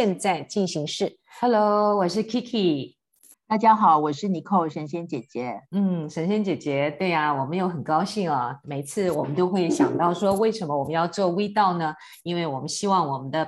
现在进行式。Hello，我是 Kiki。大家好，我是 Nicole 神仙姐姐。嗯，神仙姐姐，对呀、啊，我们又很高兴啊。每次我们都会想到说，为什么我们要做微道呢？因为我们希望我们的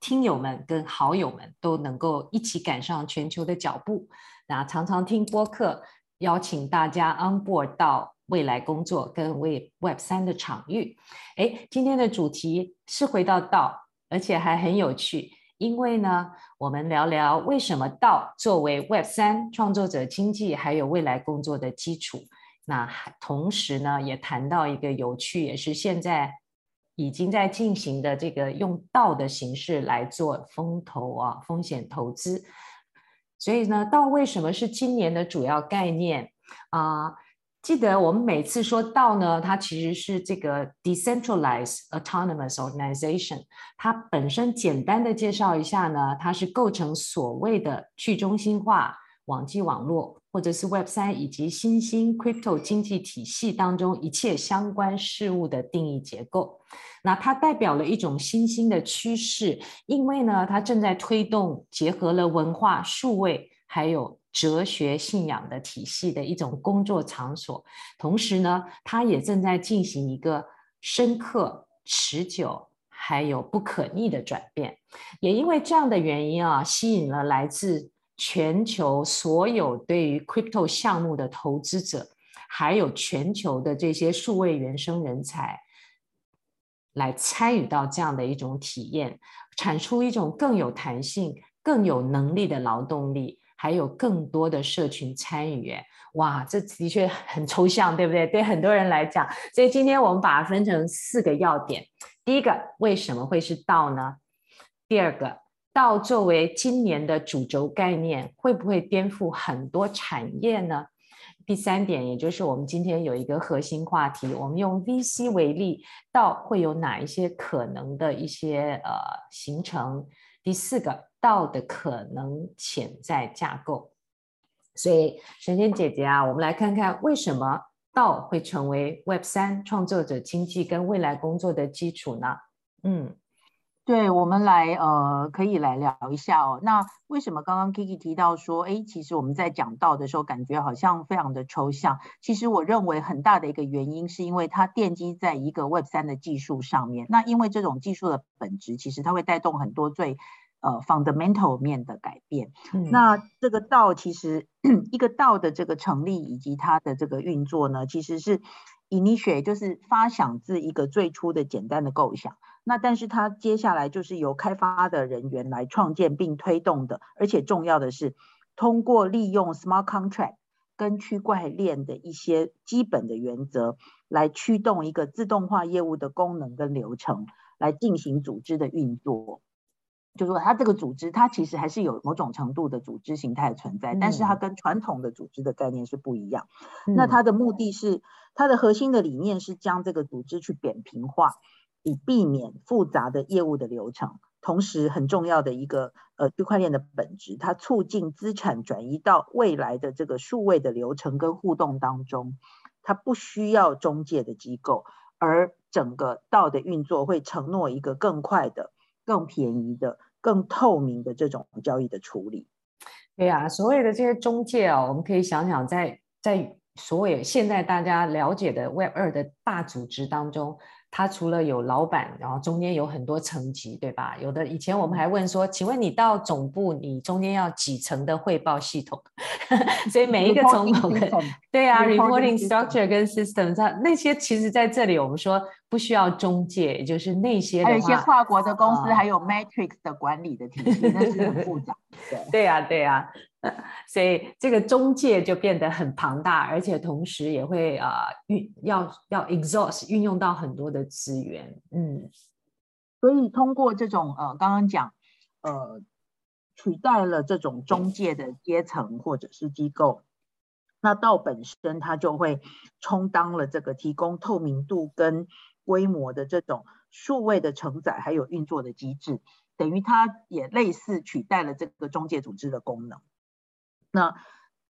听友们跟好友们都能够一起赶上全球的脚步。那常常听播客，邀请大家 on board 到未来工作跟为 Web 三的场域。哎，今天的主题是回到道，而且还很有趣。因为呢，我们聊聊为什么道作为 Web 三创作者经济还有未来工作的基础。那同时呢，也谈到一个有趣，也是现在已经在进行的这个用道的形式来做风投啊，风险投资。所以呢，道为什么是今年的主要概念啊？记得我们每次说到呢，它其实是这个 decentralized autonomous organization。它本身简单的介绍一下呢，它是构成所谓的去中心化网际网络，或者是 Web 三以及新兴 crypto 经济体系当中一切相关事物的定义结构。那它代表了一种新兴的趋势，因为呢，它正在推动结合了文化、数位还有。哲学信仰的体系的一种工作场所，同时呢，它也正在进行一个深刻、持久还有不可逆的转变。也因为这样的原因啊，吸引了来自全球所有对于 crypto 项目的投资者，还有全球的这些数位原生人才，来参与到这样的一种体验，产出一种更有弹性、更有能力的劳动力。还有更多的社群参与，哇，这的确很抽象，对不对？对很多人来讲，所以今天我们把它分成四个要点。第一个，为什么会是道呢？第二个，道作为今年的主轴概念，会不会颠覆很多产业呢？第三点，也就是我们今天有一个核心话题，我们用 VC 为例，道会有哪一些可能的一些呃形成？第四个。道的可能潜在架构，所以神仙姐姐啊，我们来看看为什么道会成为 Web 三创作者经济跟未来工作的基础呢？嗯，对，我们来呃，可以来聊一下哦。那为什么刚刚 Kiki 提到说，哎，其实我们在讲道的时候，感觉好像非常的抽象。其实我认为很大的一个原因，是因为它奠基在一个 Web 三的技术上面。那因为这种技术的本质，其实它会带动很多最呃，fundamental 面的改变。嗯、那这个道其实一个道的这个成立以及它的这个运作呢，其实是 initiate 就是发想自一个最初的简单的构想。那但是它接下来就是由开发的人员来创建并推动的，而且重要的是通过利用 smart contract 跟区块链的一些基本的原则来驱动一个自动化业务的功能跟流程，来进行组织的运作。就是说，它这个组织，它其实还是有某种程度的组织形态存在，但是它跟传统的组织的概念是不一样。嗯、那它的目的是，它的核心的理念是将这个组织去扁平化，以避免复杂的业务的流程。同时，很重要的一个呃，区块链的本质，它促进资产转移到未来的这个数位的流程跟互动当中，它不需要中介的机构，而整个道的运作会承诺一个更快的。更便宜的、更透明的这种交易的处理，对呀、所谓的这些中介啊，我们可以想想在，在在所谓现在大家了解的 Web 二的大组织当中。他除了有老板，然后中间有很多层级，对吧？有的以前我们还问说，请问你到总部，你中间要几层的汇报系统？所以每一个总部对啊，reporting structure 跟 system，它那些其实在这里我们说不需要中介，也就是那些还有一些跨国的公司，呃、还有 matrix 的管理的体系，那是很复杂。对啊，对所以这个中介就变得很庞大，而且同时也会啊运、要要 exhaust 运用到很多的资源，嗯，所以通过这种呃刚刚讲呃取代了这种中介的阶层或者是机构，那道本身它就会充当了这个提供透明度跟规模的这种数位的承载还有运作的机制，等于它也类似取代了这个中介组织的功能。那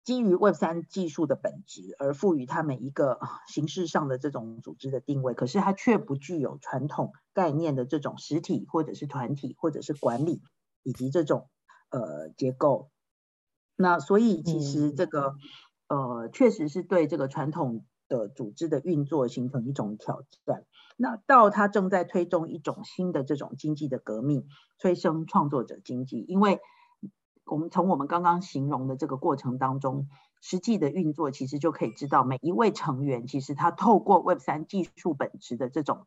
基于 Web 三技术的本质而赋予他们一个形式上的这种组织的定位，可是它却不具有传统概念的这种实体或者是团体或者是管理以及这种呃结构。那所以其实这个、嗯、呃确实是对这个传统的组织的运作形成一种挑战。那到它正在推动一种新的这种经济的革命，催生创作者经济，因为。我们从我们刚刚形容的这个过程当中，实际的运作其实就可以知道，每一位成员其实他透过 Web 三技术本质的这种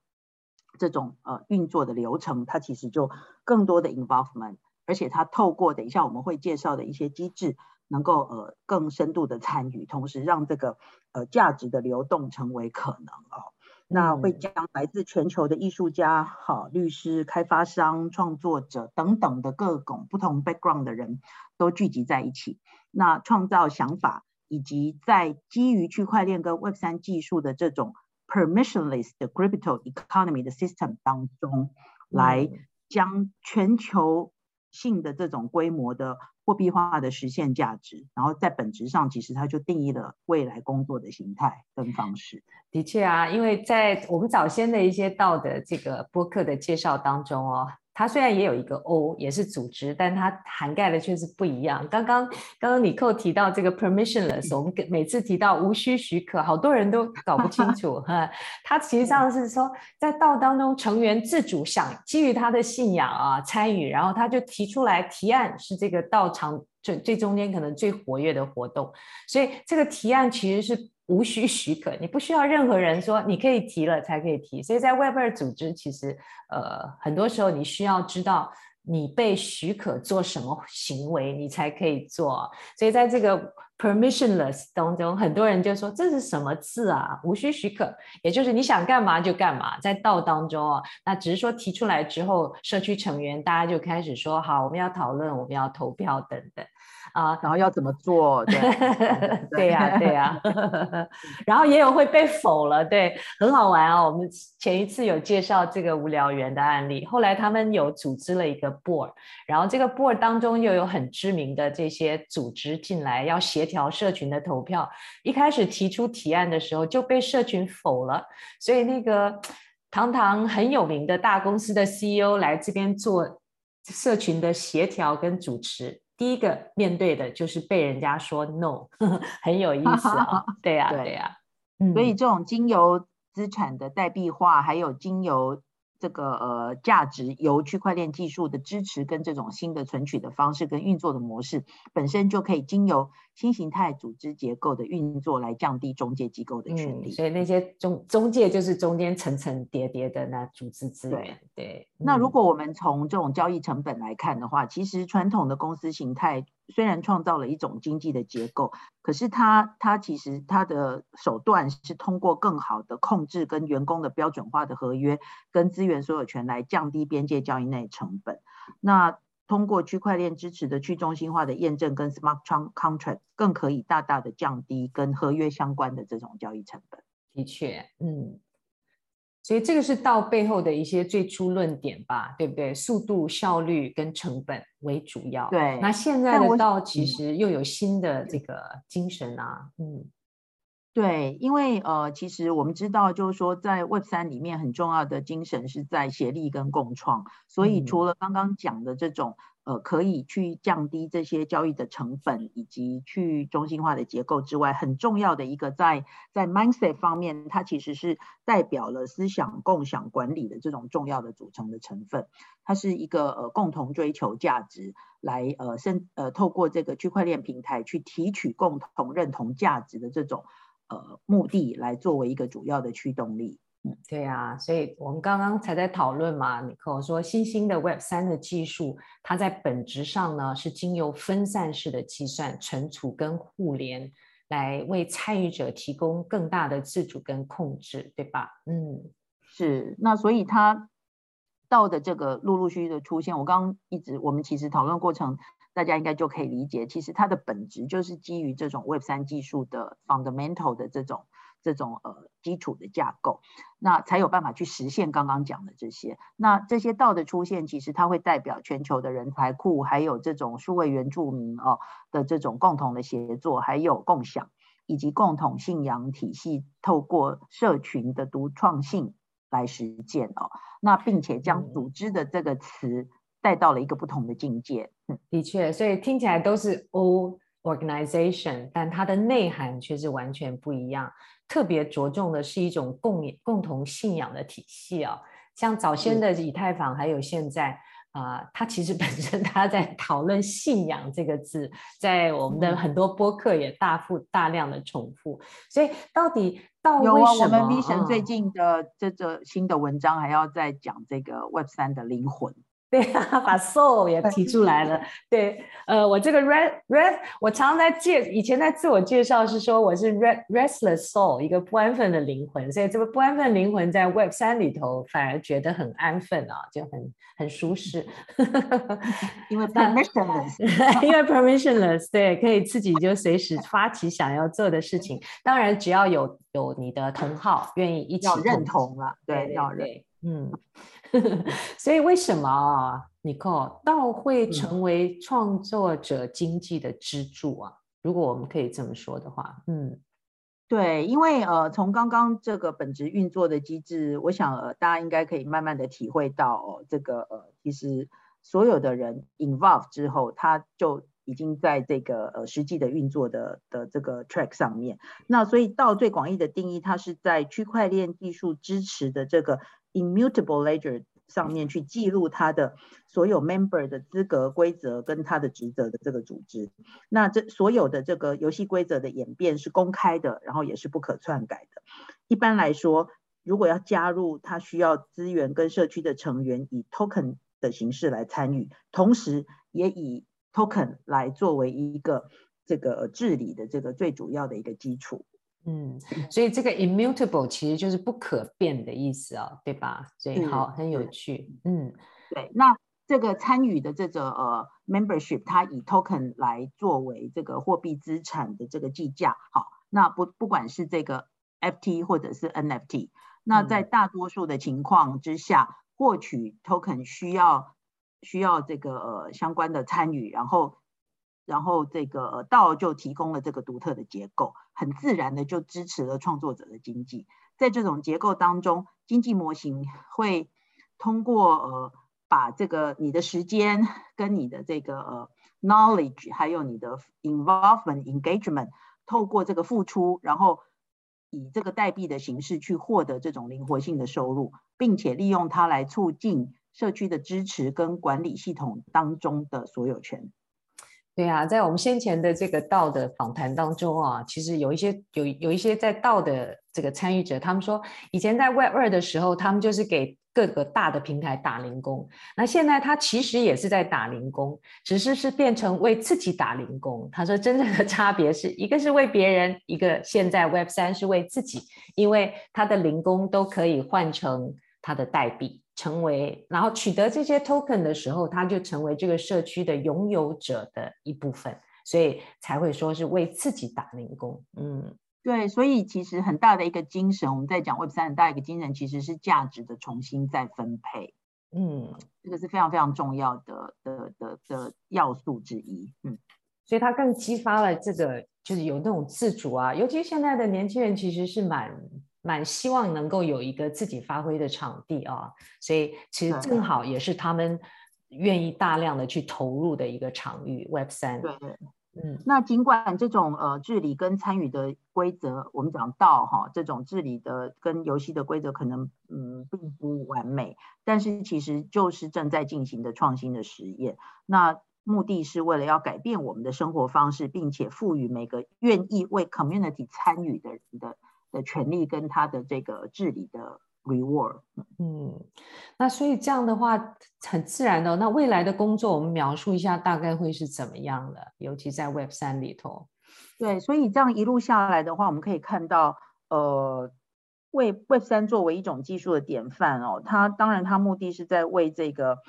这种呃运作的流程，他其实就更多的 involvement，而且他透过等一下我们会介绍的一些机制，能够呃更深度的参与，同时让这个呃价值的流动成为可能哦。那会将来自全球的艺术家、好律师、开发商、创作者等等的各种不同 background 的人都聚集在一起，那创造想法，以及在基于区块链跟 Web 三技术的这种 permissionless 的 crypto economy 的 system 当中，来将全球性的这种规模的。货币化的实现价值，然后在本质上，其实它就定义了未来工作的形态跟方式。的确啊，因为在我们早先的一些道的这个播客的介绍当中哦。它虽然也有一个 O，也是组织，但它涵盖的却是不一样。刚刚刚刚李寇提到这个 permissionless，我们每次提到无需许可，好多人都搞不清楚 哈。它实际上是说，在道当中，成员自主想基于他的信仰啊参与，然后他就提出来提案，是这个道场最最中间可能最活跃的活动。所以这个提案其实是。无需许可，你不需要任何人说你可以提了才可以提。所以在 Web 二组织，其实呃很多时候你需要知道你被许可做什么行为，你才可以做。所以在这个 permissionless 当中，很多人就说这是什么字啊？无需许可，也就是你想干嘛就干嘛。在道当中啊，那只是说提出来之后，社区成员大家就开始说好，我们要讨论，我们要投票等等。啊，然后要怎么做？对，对呀，对呀 然后也有会被否了，对，很好玩啊。我们前一次有介绍这个无聊猿的案例，后来他们有组织了一个 board，然后这个 board 当中又有很知名的这些组织进来，要协调社群的投票。一开始提出提案的时候就被社群否了，所以那个堂堂很有名的大公司的 CEO 来这边做社群的协调跟主持。第一个面对的就是被人家说 no，很有意思啊，对呀，对。呀，所以这种精油资产的代币化，还有经由。这个呃价值由区块链技术的支持跟这种新的存取的方式跟运作的模式本身就可以经由新形态组织结构的运作来降低中介机构的权利。嗯、所以那些中中介就是中间层层叠叠的那组织资源。对，对嗯、那如果我们从这种交易成本来看的话，其实传统的公司形态。虽然创造了一种经济的结构，可是它它其实它的手段是通过更好的控制跟员工的标准化的合约跟资源所有权来降低边界交易内成本。那通过区块链支持的去中心化的验证跟 smart contract 更可以大大的降低跟合约相关的这种交易成本。的确，嗯。所以这个是到背后的一些最初论点吧，对不对？速度、效率跟成本为主要。对。那现在的道其实又有新的这个精神啊，嗯，对，因为呃，其实我们知道，就是说在 Web 三里面很重要的精神是在协力跟共创，所以除了刚刚讲的这种。呃，可以去降低这些交易的成本，以及去中心化的结构之外，很重要的一个在在 mindset 方面，它其实是代表了思想共享管理的这种重要的组成的成分。它是一个呃共同追求价值来呃生呃透过这个区块链平台去提取共同认同价值的这种呃目的，来作为一个主要的驱动力。对啊，所以我们刚刚才在讨论嘛，你跟我说新兴的 Web 三的技术，它在本质上呢是经由分散式的计算、存储跟互联，来为参与者提供更大的自主跟控制，对吧？嗯，是。那所以它到的这个陆陆续续的出现，我刚刚一直我们其实讨论过程，大家应该就可以理解，其实它的本质就是基于这种 Web 三技术的 fundamental 的这种。这种呃基础的架构，那才有办法去实现刚刚讲的这些。那这些道的出现，其实它会代表全球的人才库，还有这种数位原住民哦的这种共同的协作，还有共享，以及共同信仰体系，透过社群的独创性来实践哦。那并且将组织的这个词带到了一个不同的境界。嗯，的确，所以听起来都是 O organization，但它的内涵却是完全不一样。特别着重的是一种共共同信仰的体系啊，像早先的以太坊，还有现在啊、呃，它其实本身它在讨论信仰这个字，在我们的很多播客也大幅大量的重复。所以到底到为什么？有啊，我们 V 神最近的这个新的文章还要再讲这个 Web 三的灵魂。对啊，把 soul 也提出来了。对，呃，我这个 red red，我常常在介，以前在自我介绍是说我是 red restless soul，一个不安分的灵魂。所以这个不安分灵魂在 Web 三里头反而觉得很安分啊，就很很舒适。因为 permissionless，因为 permissionless，对，可以自己就随时发起想要做的事情。当然，只要有有你的同好愿意一起认同了，对，要认，嗯。所以为什么啊，Nicole 道会成为创作者经济的支柱啊？如果我们可以这么说的话，嗯，对，因为呃，从刚刚这个本质运作的机制，我想呃，大家应该可以慢慢的体会到哦，这个呃，其实所有的人 involve 之后，他就已经在这个呃实际的运作的的这个 track 上面。那所以到最广义的定义，它是在区块链技术支持的这个。Immutable ledger 上面去记录它的所有 member 的资格规则跟他的职责的这个组织，那这所有的这个游戏规则的演变是公开的，然后也是不可篡改的。一般来说，如果要加入，它需要资源跟社区的成员以 token 的形式来参与，同时也以 token 来作为一个这个治理的这个最主要的一个基础。嗯，所以这个 immutable 其实就是不可变的意思啊、哦，对吧？所以好，很有趣。嗯，对。那这个参与的这个呃 membership，它以 token 来作为这个货币资产的这个计价。好，那不不管是这个 FT 或者是 NFT，那在大多数的情况之下，嗯、获取 token 需要需要这个呃相关的参与，然后。然后这个道就提供了这个独特的结构，很自然的就支持了创作者的经济。在这种结构当中，经济模型会通过呃把这个你的时间跟你的这个呃 knowledge，还有你的 involvement engagement，透过这个付出，然后以这个代币的形式去获得这种灵活性的收入，并且利用它来促进社区的支持跟管理系统当中的所有权。对啊，在我们先前的这个道的访谈当中啊，其实有一些有有一些在道的这个参与者，他们说以前在 Web 二的时候，他们就是给各个大的平台打零工，那现在他其实也是在打零工，只是是变成为自己打零工。他说真正的差别是一个是为别人，一个现在 Web 三是为自己，因为他的零工都可以换成他的代币。成为，然后取得这些 token 的时候，他就成为这个社区的拥有者的一部分，所以才会说是为自己打零工。嗯，对，所以其实很大的一个精神，我们在讲 Web 三很大一个精神，其实是价值的重新再分配。嗯，这个是非常非常重要的的的的要素之一。嗯，所以它更激发了这个，就是有那种自主啊，尤其现在的年轻人其实是蛮。蛮希望能够有一个自己发挥的场地啊，所以其实正好也是他们愿意大量的去投入的一个场域。Web 三，对对，嗯，那尽管这种呃治理跟参与的规则，我们讲到哈，这种治理的跟游戏的规则可能嗯并不完美，但是其实就是正在进行的创新的实验。那目的是为了要改变我们的生活方式，并且赋予每个愿意为 community 参与的人的。的权利跟他的这个治理的 reward，嗯，那所以这样的话很自然的，那未来的工作我们描述一下大概会是怎么样的，尤其在 Web 三里头。对，所以这样一路下来的话，我们可以看到，呃，为 Web 三作为一种技术的典范哦，它当然它目的是在为这个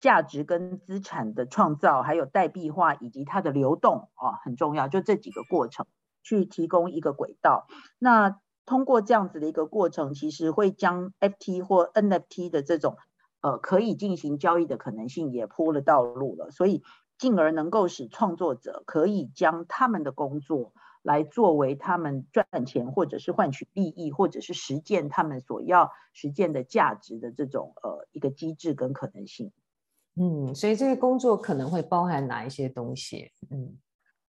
价值跟资产的创造，还有代币化以及它的流动啊，很重要，就这几个过程。去提供一个轨道，那通过这样子的一个过程，其实会将 FT 或 NFT 的这种呃可以进行交易的可能性也铺了道路了，所以进而能够使创作者可以将他们的工作来作为他们赚钱或者是换取利益或者是实践他们所要实践的价值的这种呃一个机制跟可能性。嗯，所以这个工作可能会包含哪一些东西？嗯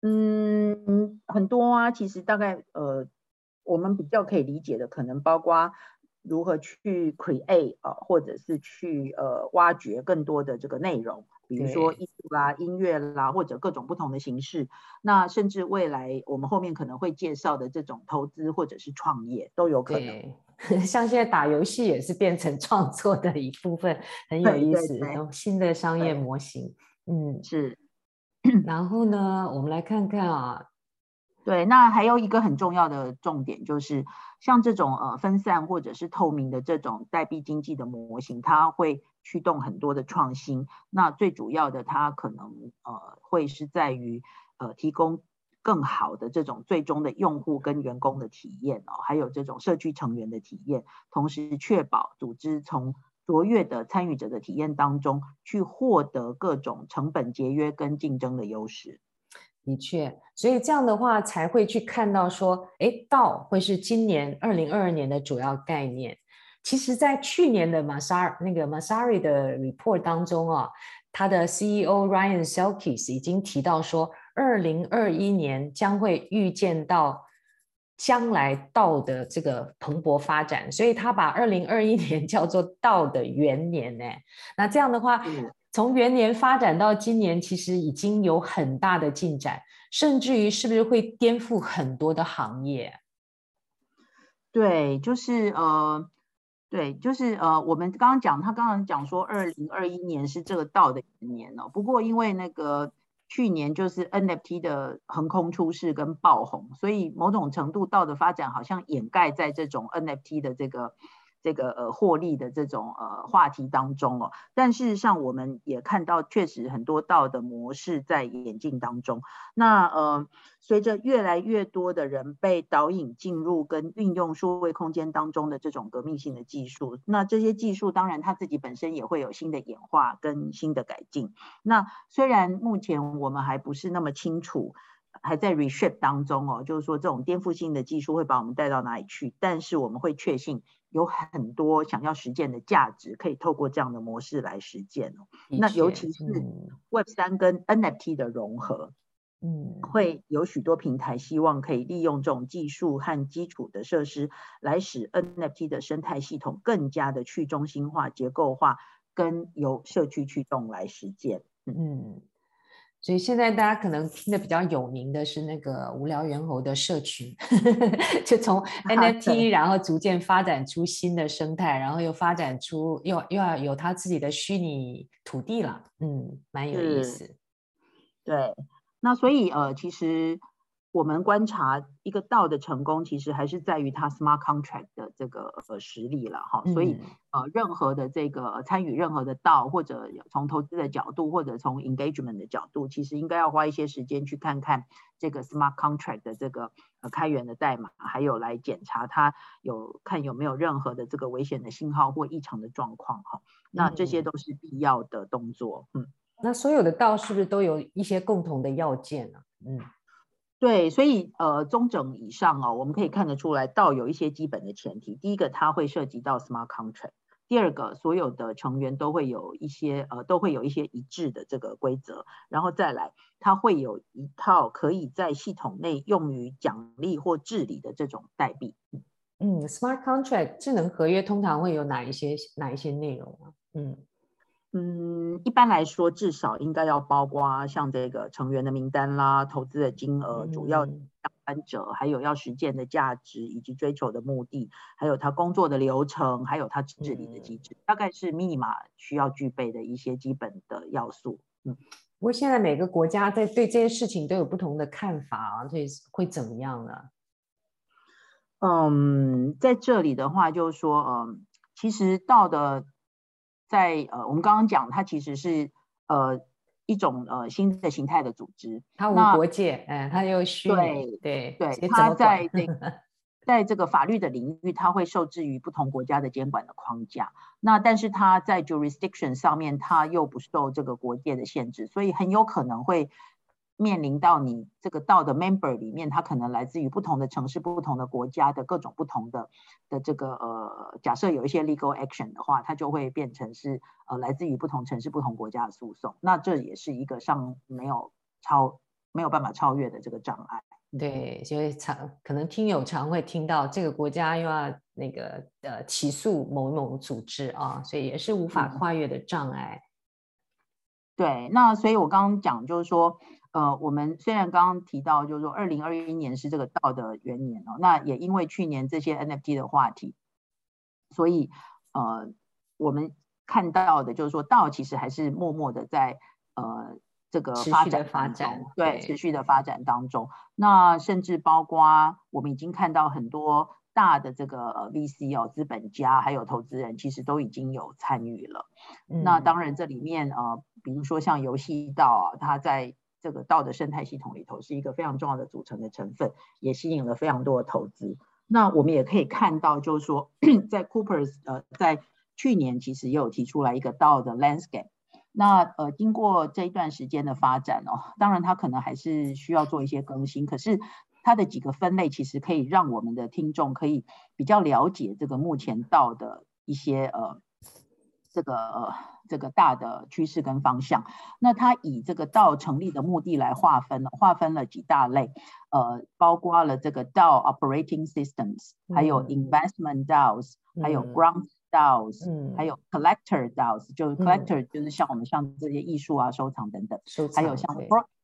嗯，很多啊，其实大概呃。我们比较可以理解的，可能包括如何去 create 啊，或者是去呃挖掘更多的这个内容，比如说艺术啦、音乐啦，或者各种不同的形式。那甚至未来我们后面可能会介绍的这种投资或者是创业都有可能。像现在打游戏也是变成创作的一部分，很有意思，新的商业模型。嗯，是。然后呢，我们来看看啊。对，那还有一个很重要的重点就是，像这种呃分散或者是透明的这种代币经济的模型，它会驱动很多的创新。那最主要的，它可能呃会是在于呃提供更好的这种最终的用户跟员工的体验哦，还有这种社区成员的体验，同时确保组织从卓越的参与者的体验当中去获得各种成本节约跟竞争的优势。的确，所以这样的话才会去看到说，诶到会是今年二零二二年的主要概念。其实，在去年的 Messari 那个 Messari 的 report 当中啊，他的 CEO Ryan Selkis 已经提到说，二零二一年将会预见到将来 DAO 的这个蓬勃发展，所以他把二零二一年 叫做 DAO 的元年呢。那这样的话。嗯从元年发展到今年，其实已经有很大的进展，甚至于是不是会颠覆很多的行业？对，就是呃，对，就是呃，我们刚刚讲，他刚刚讲说，二零二一年是这个 DAO 的元年哦。不过因为那个去年就是 NFT 的横空出世跟爆红，所以某种程度 DAO 的发展好像掩盖在这种 NFT 的这个。这个呃获利的这种呃话题当中哦，但事实上我们也看到，确实很多道的模式在演进当中。那呃，随着越来越多的人被导引进入跟运用数位空间当中的这种革命性的技术，那这些技术当然它自己本身也会有新的演化跟新的改进。那虽然目前我们还不是那么清楚。还在 reshape 当中哦，就是说这种颠覆性的技术会把我们带到哪里去？但是我们会确信有很多想要实践的价值，可以透过这样的模式来实践哦。那尤其是 Web 三跟 NFT 的融合，嗯，会有许多平台希望可以利用这种技术和基础的设施，来使 NFT 的生态系统更加的去中心化、结构化，跟由社区驱动来实践。嗯。所以现在大家可能听的比较有名的是那个无聊猿猴的社群，就从 NFT，然后逐渐发展出新的生态，然后又发展出又又要有他自己的虚拟土地了，嗯，蛮有意思。对，那所以呃，其实。我们观察一个 DAO 的成功，其实还是在于它 smart contract 的这个呃实力了哈。所以呃，任何的这个参与任何的 DAO，或者从投资的角度，或者从 engagement 的角度，其实应该要花一些时间去看看这个 smart contract 的这个呃开源的代码，还有来检查它有看有没有任何的这个危险的信号或异常的状况哈。那这些都是必要的动作。嗯，那所有的 DAO 是不是都有一些共同的要件呢？嗯。对，所以呃，中整以上哦，我们可以看得出来到有一些基本的前提。第一个，它会涉及到 smart contract；第二个，所有的成员都会有一些呃，都会有一些一致的这个规则。然后再来，它会有一套可以在系统内用于奖励或治理的这种代币。嗯，smart contract 智能合约通常会有哪一些哪一些内容啊？嗯。嗯，一般来说，至少应该要包括像这个成员的名单啦、投资的金额、主要相关者，还有要实践的价值以及追求的目的，还有他工作的流程，还有他治理的机制，大概是 Minima 需要具备的一些基本的要素。嗯，不过现在每个国家在对这些事情都有不同的看法啊，所以会怎么样呢？嗯，在这里的话，就是说，嗯，其实到的。在呃，我们刚刚讲，它其实是呃一种呃新的形态的组织，它无国界，嗯，它又虚拟，对对，它在这个 在这个法律的领域，它会受制于不同国家的监管的框架。那但是它在 jurisdiction 上面，它又不受这个国界的限制，所以很有可能会面临到你这个道的 member 里面，它可能来自于不同的城市、不同的国家的各种不同的的这个呃，假设有一些 legal action 的话，它就会变成是呃来自于不同城市、不同国家的诉讼。那这也是一个上没有超没有办法超越的这个障碍。对，所以常可能听友常会听到这个国家又要那个呃起诉某某组织啊，所以也是无法跨越的障碍。对，那所以我刚刚讲就是说，呃，我们虽然刚刚提到就是说二零二一年是这个道的元年哦，那也因为去年这些 NFT 的话题，所以呃，我们看到的就是说道其实还是默默的在呃。这个发展发展，对，持续的发展当中，那甚至包括我们已经看到很多大的这个 VC 哦，资本家还有投资人，其实都已经有参与了。嗯、那当然，这里面呃，比如说像游戏道啊，它在这个道的生态系统里头是一个非常重要的组成的成分，也吸引了非常多的投资。那我们也可以看到，就是说，在 Coopers 呃，在去年其实也有提出来一个道的 landscape。那呃，经过这一段时间的发展哦，当然它可能还是需要做一些更新，可是它的几个分类其实可以让我们的听众可以比较了解这个目前道的一些呃这个呃这个大的趋势跟方向。那它以这个道成立的目的来划分了，划分了几大类，呃，包括了这个道 operating systems，还有 investment DAOs，嗯，还有 ground。DAOs，嗯，还有 collector DAOs，就是 collector 就是像我们像这些艺术啊、收藏等等，还有像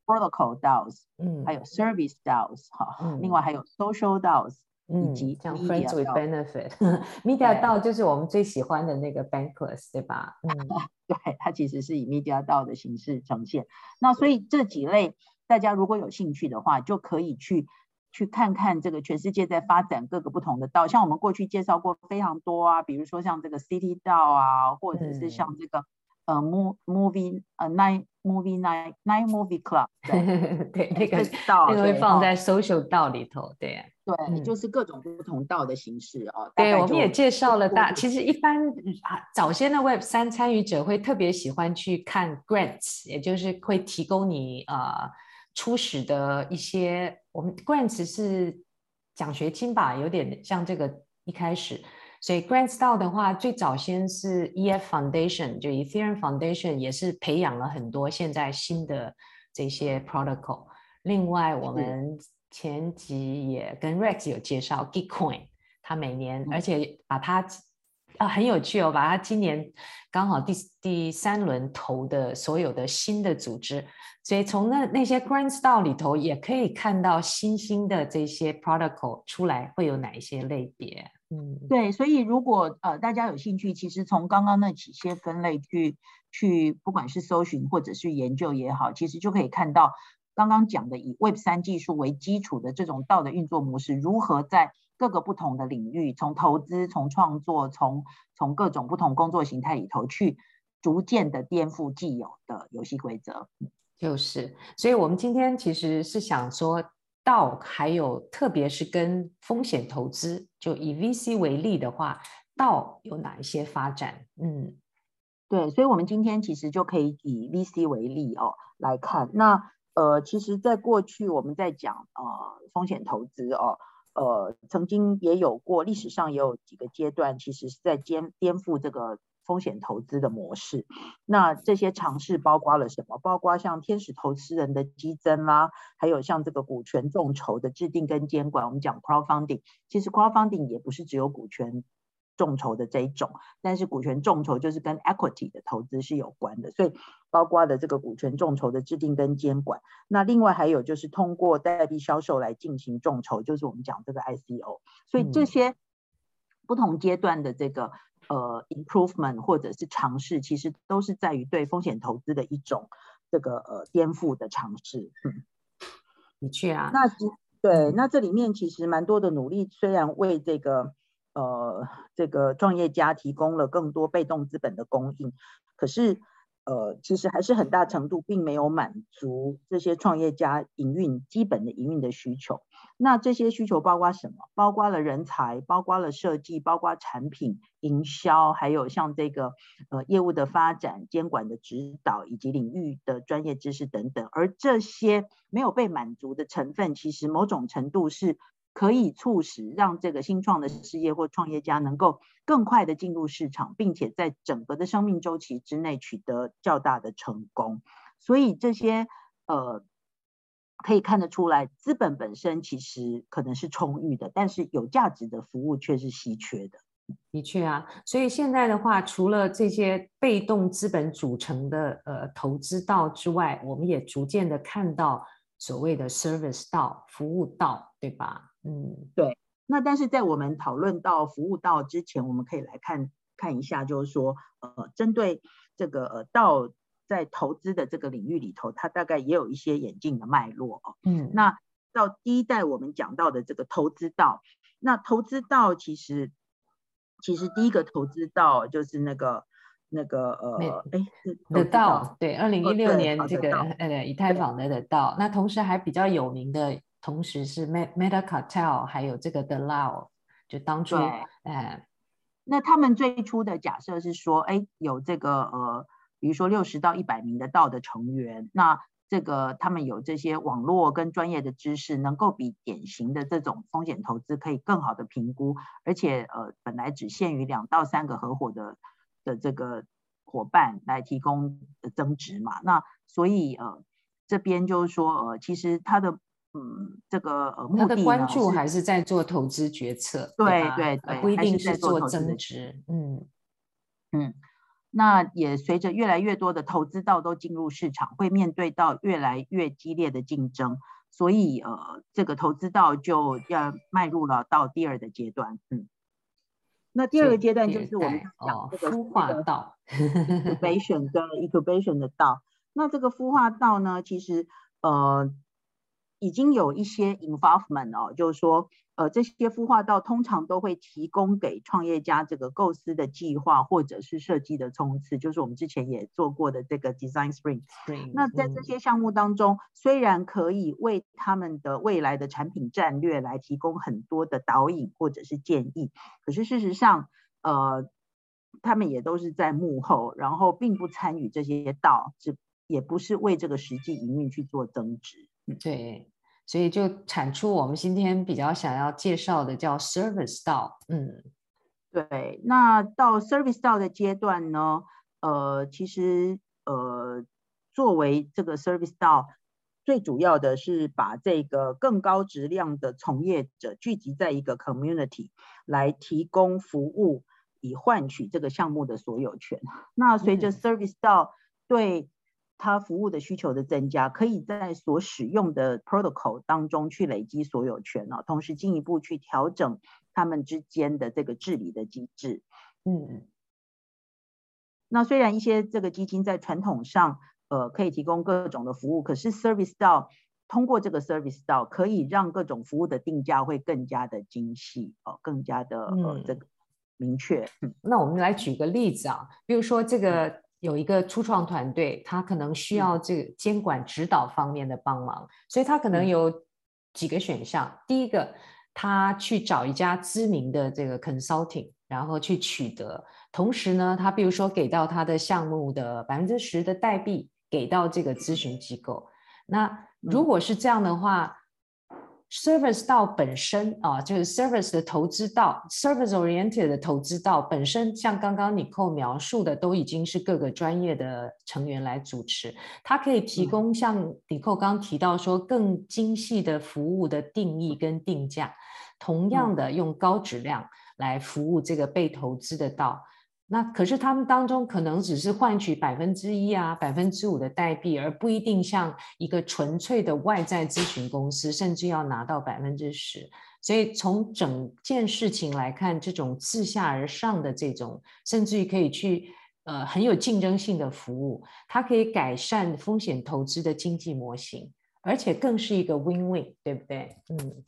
protocol DAOs，嗯，还有 service DAOs，哈，另外还有 social DAOs，以及像 friends with benefit，media DAO 就是我们最喜欢的那个 Bankless，对吧？嗯，对，它其实是以 media DAO 的形式呈现。那所以这几类大家如果有兴趣的话，就可以去。去看看这个全世界在发展各个不同的道，像我们过去介绍过非常多啊，比如说像这个 City DAO 啊，或者是像这个、嗯、呃 Mo Movie 呃 Nine Movie Nine Nine Movie Club，对，对那个那个会放在 Social 道里头，对对、嗯，就是各种不同道的形式哦。对，我们也介绍了大，其实一般啊早先的 Web 三参与者会特别喜欢去看 Grants，也就是会提供你啊。呃初始的一些，我们 grants 是奖学金吧，有点像这个一开始，所以 grants DAO 的话，最早先是 EF Foundation，就 Ethereum Foundation 也是培养了很多现在新的这些 protocol。另外，我们前集也跟 Rex 有介绍 Gitcoin，他每年而且把它啊很有趣哦，把它今年刚好第第三轮投的所有的新的组织。所以从那那些 grants DAO 里头也可以看到新兴的这些 protocol 出来会有哪一些类别？嗯，对，所以如果呃大家有兴趣，其实从刚刚那几些分类去去，不管是搜寻或者是研究也好，其实就可以看到刚刚讲的以 Web 三技术为基础的这种道的运作模式，如何在各个不同的领域，从投资、从创作、从从各种不同工作形态里头去逐渐的颠覆既有的游戏规则。就是，所以我们今天其实是想说道，还有特别是跟风险投资，就以 VC 为例的话，道有哪一些发展？嗯，对，所以我们今天其实就可以以 VC 为例哦来看。那呃，其实，在过去我们在讲呃风险投资哦，呃，曾经也有过，历史上也有几个阶段，其实是在颠颠覆这个。风险投资的模式，那这些尝试包括了什么？包括像天使投资人的激增啦，还有像这个股权众筹的制定跟监管。我们讲 crowdfunding，其实 crowdfunding 也不是只有股权众筹的这一种，但是股权众筹就是跟 equity 的投资是有关的，所以包括的这个股权众筹的制定跟监管。那另外还有就是通过代币销售来进行众筹，就是我们讲这个 ICO。所以这些不同阶段的这个。呃，improvement 或者是尝试，其实都是在于对风险投资的一种这个呃颠覆的尝试。嗯，你去啊？那对，那这里面其实蛮多的努力，虽然为这个呃这个创业家提供了更多被动资本的供应，可是呃，其实还是很大程度并没有满足这些创业家营运基本的营运的需求。那这些需求包括什么？包括了人才，包括了设计，包括产品营销，还有像这个呃业务的发展、监管的指导以及领域的专业知识等等。而这些没有被满足的成分，其实某种程度是。可以促使让这个新创的事业或创业家能够更快的进入市场，并且在整个的生命周期之内取得较大的成功。所以这些呃可以看得出来，资本本身其实可能是充裕的，但是有价值的服务却是稀缺的。的确啊，所以现在的话，除了这些被动资本组成的呃投资道之外，我们也逐渐的看到所谓的 service 道、服务道，对吧？嗯，对。那但是在我们讨论到服务道之前，我们可以来看看一下，就是说，呃，针对这个呃道在投资的这个领域里头，它大概也有一些演进的脉络哦。嗯，那到第一代我们讲到的这个投资道，那投资道其实其实第一个投资道就是那个。那个呃，哎，The DAO，对，二零一六年这个呃以太坊的 The DAO，那同时还比较有名的，同时是 Meta Cartel，还有这个 The Lao，就当初哎，那他们最初的假设是说，哎，有这个呃，比如说六十到一百名的 DAO 的成员，那这个他们有这些网络跟专业的知识，能够比典型的这种风险投资可以更好的评估，而且呃，本来只限于两到三个合伙的。的这个伙伴来提供增值嘛，那所以呃这边就是说呃其实它的嗯这个呃目的他的关注还是在做投资决策，对对对，不一定是做增值，嗯嗯，那也随着越来越多的投资道都进入市场，会面对到越来越激烈的竞争，所以呃这个投资道就要迈入了到第二的阶段，嗯。那第二个阶段就是我们讲这个孵化道，incubation 跟 incubation 的道。那这个孵化道呢，其实呃已经有一些 involvement 哦，就是说呃这些孵化道通常都会提供给创业家这个构思的计划或者是设计的冲刺，就是我们之前也做过的这个 design sprint。那在这些项目当中，虽然可以为他们的未来的产品战略来提供很多的导引或者是建议，可是事实上呃他们也都是在幕后，然后并不参与这些道，只也不是为这个实际营运去做增值。对，所以就产出我们今天比较想要介绍的叫 Service 道。嗯，对。那到 Service 道的阶段呢，呃，其实呃，作为这个 Service 道，最主要的是把这个更高质量的从业者聚集在一个 community 来提供服务，以换取这个项目的所有权。那随着 Service 道对它服务的需求的增加，可以在所使用的 protocol 当中去累积所有权哦，同时进一步去调整他们之间的这个治理的机制。嗯，那虽然一些这个基金在传统上呃可以提供各种的服务，可是 service DAO 通过这个 service DAO 可以让各种服务的定价会更加的精细哦，更加的呃这个明确。嗯，那我们来举个例子啊，比如说这个。嗯有一个初创团队，他可能需要这个监管指导方面的帮忙，所以他可能有几个选项。第一个，他去找一家知名的这个 consulting，然后去取得，同时呢，他比如说给到他的项目的百分之十的代币给到这个咨询机构。那如果是这样的话，Service 道本身啊，就是 Service 的投资道，Service oriented 的投资道本身，像刚刚 Nicole 描述的，都已经是各个专业的成员来主持。它可以提供像 Nicole 刚刚提到说更精细的服务的定义跟定价，同样的用高质量来服务这个被投资的道。那可是他们当中可能只是换取百分之一啊、百分之五的代币，而不一定像一个纯粹的外在咨询公司，甚至要拿到百分之十。所以从整件事情来看，这种自下而上的这种，甚至于可以去呃很有竞争性的服务，它可以改善风险投资的经济模型，而且更是一个 win-win，对不对？嗯，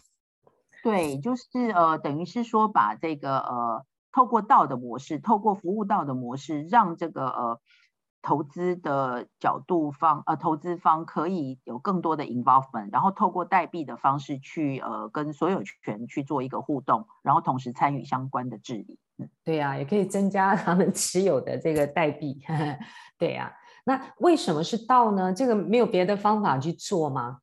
对，就是呃等于是说把这个呃。透过道的模式，透过服务道的模式，让这个呃投资的角度方，呃，投资方可以有更多的 involvement，然后透过代币的方式去，呃，跟所有权去做一个互动，然后同时参与相关的治理。对呀、也可以增加他们持有的这个代币。对呀、那为什么是道呢？这个没有别的方法去做吗？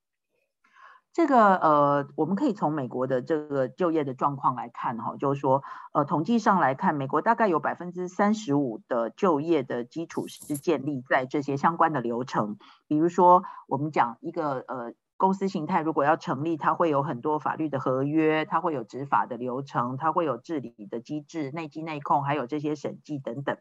这个呃，我们可以从美国的这个就业的状况来看哈，就是说呃，统计上来看，美国大概有百分之三十五的就业的基础是建立在这些相关的流程，比如说我们讲一个呃公司形态如果要成立，它会有很多法律的合约，它会有执法的流程，它会有治理的机制，内稽内控，还有这些审计等等。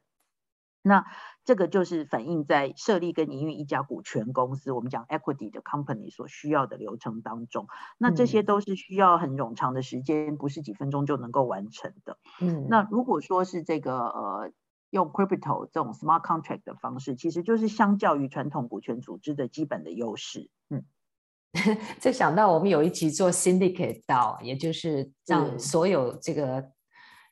那这个就是反映在设立跟营运一家股权公司，我们讲 equity 的 company 所需要的流程当中，那这些都是需要很冗长的时间，不是几分钟就能够完成的。嗯，那如果说是这个呃用 crypto 这种 smart contract 的方式，其实就是相较于传统股权组织的基本的优势。嗯，这想到我们有一集做 syndicate DAO，也就是让所有这个。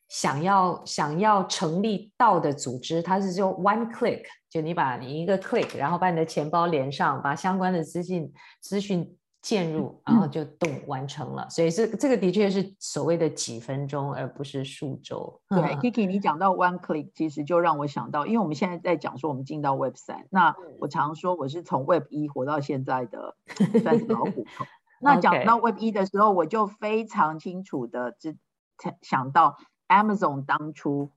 想要想要成立道的组织，它是就 one click，就你把你一个 click，然后把你的钱包连上，把相关的资讯资讯嵌入，然后就动完成了。嗯、所以这这个的确是所谓的几分钟，而不是数周。对，Kiki，你讲到 one click，其实就让我想到，因为我们现在在讲说我们进到 Web 三，那我常说我是从 Web 一活到现在的 算是老骨头。那讲到 Web 一的时候，我就非常清楚的只想到。Amazon 当初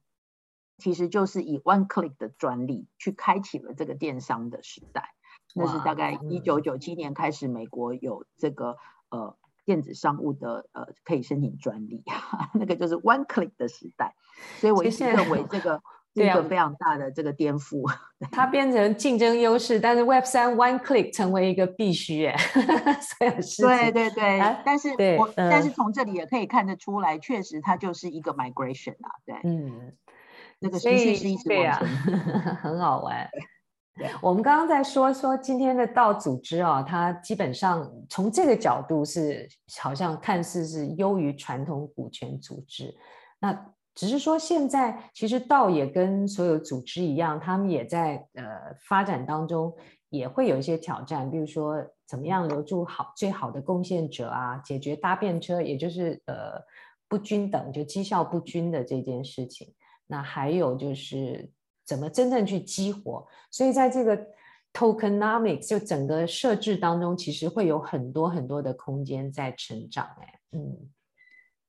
其实就是以 one click 的专利去开启了这个电商的时代，那是大概一九九七年开始，美国有这个呃电子商务的呃可以申请专利，那个就是 one click 的时代，所以我一直认为这个。是一个非常大的这个颠覆，它变成竞争优势，但是 Web 三 One Click 成为一个必须，哎，所有事情。对对对，啊、但是我、嗯、但是从这里也可以看得出来，确实它就是一个 migration 啊，对，嗯，那个程序是一直往前，很好玩。我们刚刚在说说今天的道组织啊，它基本上从这个角度是好像看似是优于传统股权组织，那。只是说，现在其实道也跟所有组织一样，他们也在呃发展当中，也会有一些挑战。比如说，怎么样留住好最好的贡献者啊，解决搭便车，也就是呃不均等，就绩效不均的这件事情。那还有就是怎么真正去激活。所以在这个 tokenomics 就整个设置当中，其实会有很多很多的空间在成长。哎，嗯，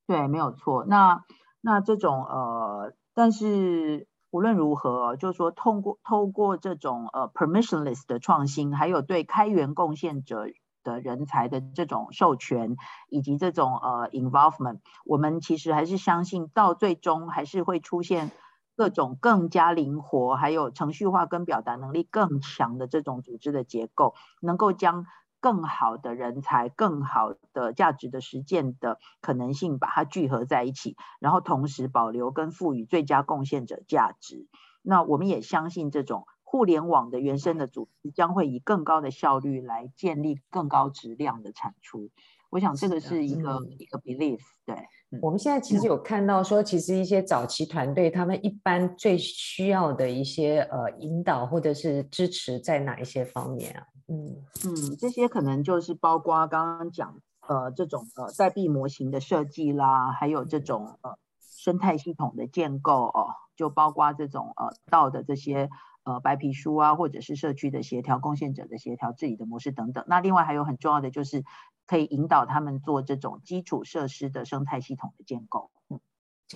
对，没有错。那那这种呃，但是无论如何，就是说通过透过这种呃 permissionless 的创新，还有对开源贡献者的人才的这种授权，以及这种呃 involvement，我们其实还是相信到最终还是会出现各种更加灵活，还有程序化跟表达能力更强的这种组织的结构，能够将。更好的人才，更好的价值的实践的可能性，把它聚合在一起，然后同时保留跟赋予最佳贡献者价值。那我们也相信，这种互联网的原生的组织将会以更高的效率来建立更高质量的产出。我想这个是一个、嗯、一个 belief。对，我们现在其实有看到说，其实一些早期团队他们一般最需要的一些呃引导或者是支持在哪一些方面啊？嗯嗯，这些可能就是包括刚刚讲呃这种呃代币模型的设计啦，还有这种呃生态系统的建构哦，就包括这种呃道的这些呃白皮书啊，或者是社区的协调、贡献者的协调、治理的模式等等。那另外还有很重要的就是可以引导他们做这种基础设施的生态系统的建构。嗯。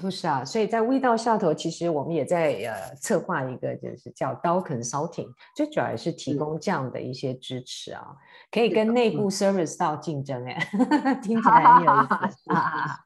就是啊，所以在味道下头，其实我们也在呃策划一个，就是叫 DAO Consulting，最主要也是提供这样的一些支持啊，可以跟内部 Service DAO 竞争哎，听起来很有意思啊。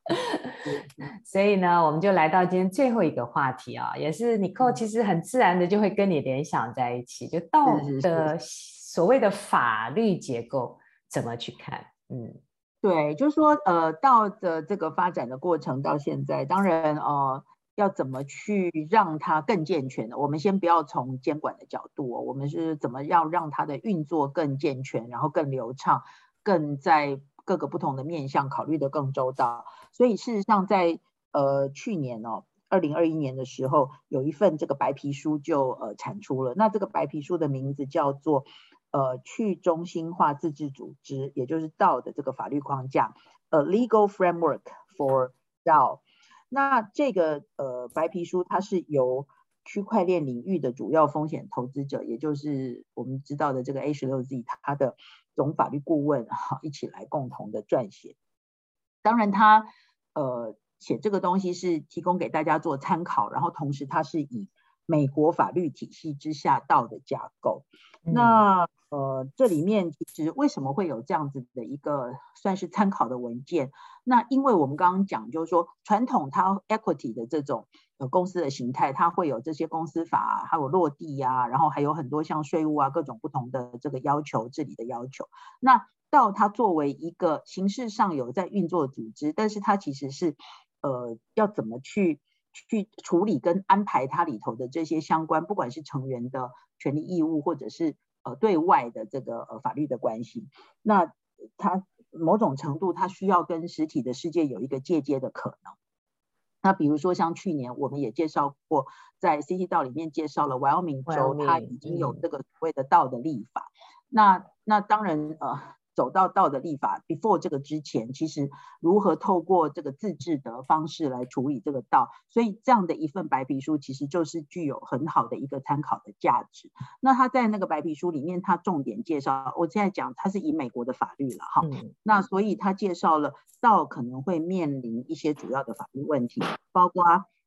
所以呢，我们就来到今天最后一个话题啊，也是 Nicole 其实很自然的就会跟你联想在一起，就道的所谓的法律结构怎么去看？嗯。对，就是说，呃，到的这个发展的过程到现在，当然，呃，要怎么去让它更健全呢？我们先不要从监管的角度哦，我们是怎么要让它的运作更健全，然后更流畅，更在各个不同的面向考虑得更周到。所以，事实上在，在呃去年哦，二零二一年的时候，有一份这个白皮书就呃产出了。那这个白皮书的名字叫做呃去中心化自治组织，也就是 DAO 的这个法律框架，A Legal Framework for DAO。那这个呃白皮书它是由区块链领域的主要风险投资者，也就是我们知道的这个 A16Z，它的总法律顾问哈一起来共同的撰写。当然，他呃写这个东西是提供给大家做参考，然后同时它是以美国法律体系之下 DAO 的架构。嗯、那呃这里面其实为什么会有这样子的一个算是参考的文件？那因为我们刚刚讲，就是说传统它 equity 的这种。呃，公司的形态，它会有这些公司法，还有落地啊，然后还有很多像税务啊，各种不同的这个要求，治理的要求。那到它作为一个形式上有在运作的组织，但是它其实是呃要怎么去去处理跟安排它里头的这些相关，不管是成员的权利义务，或者是呃对外的这个呃法律的关系，那它某种程度它需要跟实体的世界有一个借接的可能。那比如说像去年我们也介绍过，在 CityDAO 里面介绍了 Wyoming 州，它已经有这个所谓的 DAO 的立法。那那当然呃。走到道的立法，before 这个之前，其实如何透过这个自治的方式来处理这个道，所以这样的一份白皮书其实就是具有很好的一个参考的价值。那他在那个白皮书里面，他重点介绍，我现在讲他是以美国的法律了哈，嗯、那所以他介绍了道可能会面临一些主要的法律问题，包括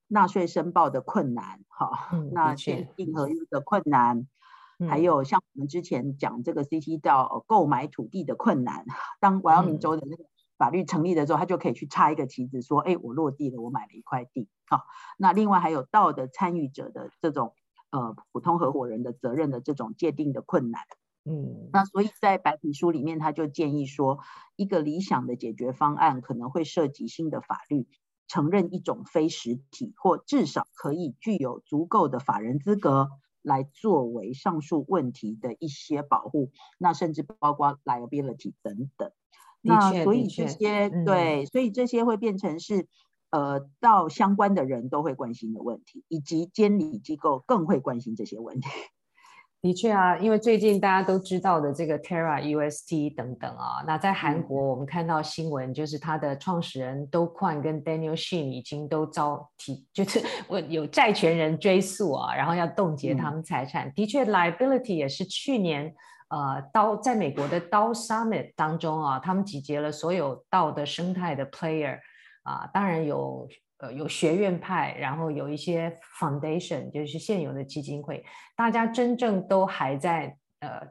纳税申报的困难，哈，嗯、那签订合约的困难。还有像我们之前讲这个 CityDAO 购买土地的困难，当 Wyoming 州的那个法律成立的时候，他就可以去插一个旗子说，哎，我落地了，我买了一块地。好，那另外还有 DAO 的参与者的这种呃普通合伙人的责任的这种界定的困难。嗯，那所以在白皮书里面，他就建议说，一个理想的解决方案可能会涉及新的法律，承认一种非实体，或至少可以具有足够的法人资格。来作为上述问题的一些保护，那甚至包括 liability 等等。那所以这些对，所以这些会变成是呃，到相关的人都会关心的问题，以及监理机构更会关心这些问题。的确啊，因为最近大家都知道的这个 Terra UST 等等啊，那在韩国我们看到新闻，就是它的创始人 Do Kwon 跟 Daniel Shin 已经都遭提，就是 我有债权人追诉啊，然后要冻结他们财产。嗯、的确，liability 也是去年呃刀在美国的 DAO Summit 当中啊，他们集结了所有 DAO 的生态的 player 啊，当然有。呃，有学院派，然后有一些 foundation，就是现有的基金会，大家真正都还在呃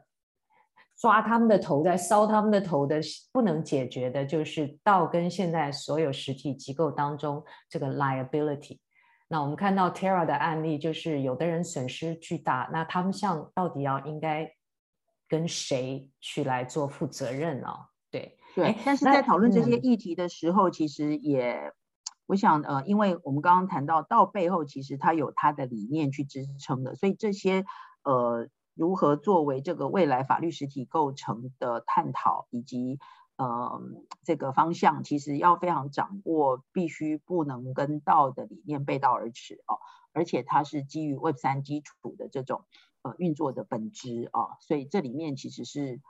抓他们的头，在烧他们的头的，不能解决的，就是到跟现在所有实体机构当中这个 liability。那我们看到 Terra 的案例，就是有的人损失巨大，那他们像到底要应该跟谁去来做负责任呢？哦？对对，但是在讨论这些议题的时候，嗯、其实也。我想，呃，因为我们刚刚谈到，到背后其实它有它的理念去支撑的，所以这些，呃，如何作为这个未来法律实体构成的探讨，以及，呃，这个方向，其实要非常掌握，必须不能跟道的理念背道而驰哦，而且它是基于 Web 三基础的这种，呃，运作的本质啊，哦，所以这里面其实是。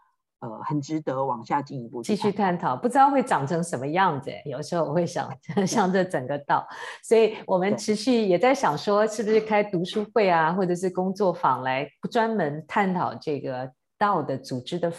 呃，很值得往下进一步继续探讨，不知道会长成什么样子。有时候我会想，像这整个道，所以我们持续也在想说，是不是开读书会啊，或者是工作坊来专门探讨这个道的组织的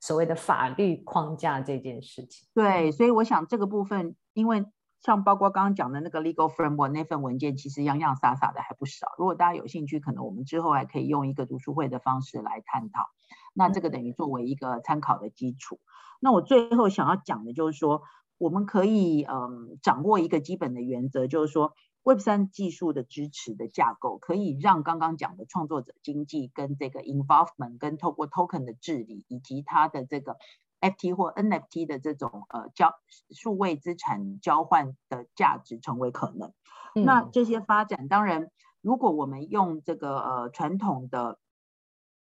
所谓的法律框架这件事情。对，所以我想这个部分，因为像包括刚刚讲的那个 legal framework 那份文件，其实洋洋洒洒的还不少。如果大家有兴趣，可能我们之后还可以用一个读书会的方式来探讨。那这个等于作为一个参考的基础。那我最后想要讲的就是说，我们可以嗯掌握一个基本的原则，就是说 Web 三技术的支持的架构，可以让刚刚讲的创作者经济跟这个 involvement，跟透过 token 的治理，以及它的这个 FT 或 NFT 的这种呃交数位资产交换的价值成为可能。嗯、那这些发展，当然如果我们用这个呃传统的。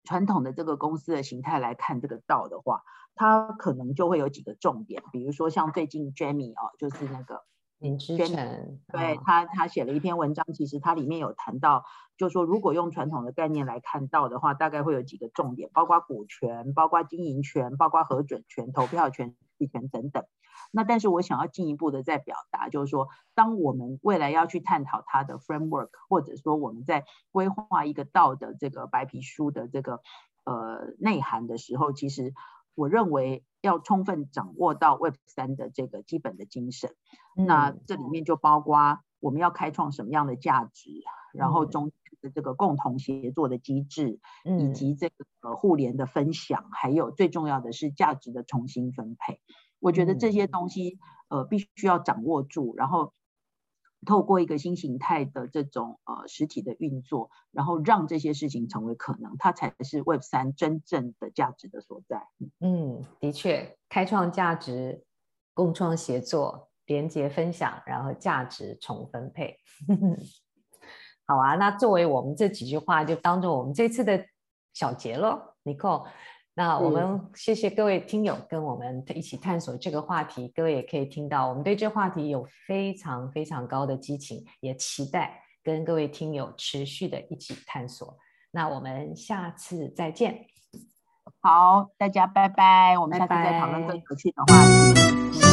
传统的这个公司的形态来看这个道的话，它可能就会有几个重点，比如说像最近 Jamie 哦，就是那个林之晨，对、哦、他他写了一篇文章，其实他里面有谈到，就是说如果用传统的概念来看到的话，大概会有几个重点，包括股权、包括经营权、包括核准权、投票权、地权等等。那但是我想要进一步的再表达，就是说，当我们未来要去探讨它的 framework，或者说我们在规划一个道的这个白皮书的这个呃内涵的时候，其实我认为要充分掌握到 Web 三的这个基本的精神。嗯、那这里面就包括我们要开创什么样的价值，嗯、然后中的这个共同协作的机制，嗯、以及这个互联的分享，还有最重要的是价值的重新分配。我觉得这些东西，呃，必须要掌握住，然后透过一个新形态的这种呃实体的运作，然后让这些事情成为可能，它才是 Web 三真正的价值的所在。嗯，的确，开创价值、共创协作、连接分享，然后价值重分配。好啊，那作为我们这几句话，就当做我们这次的小结了，Nicole。那我们谢谢各位听友跟我们一起探索这个话题，各位也可以听到我们对这话题有非常非常高的激情，也期待跟各位听友持续的一起探索。那我们下次再见。好，大家拜拜，我们下次再讨论更有趣的话题。拜拜。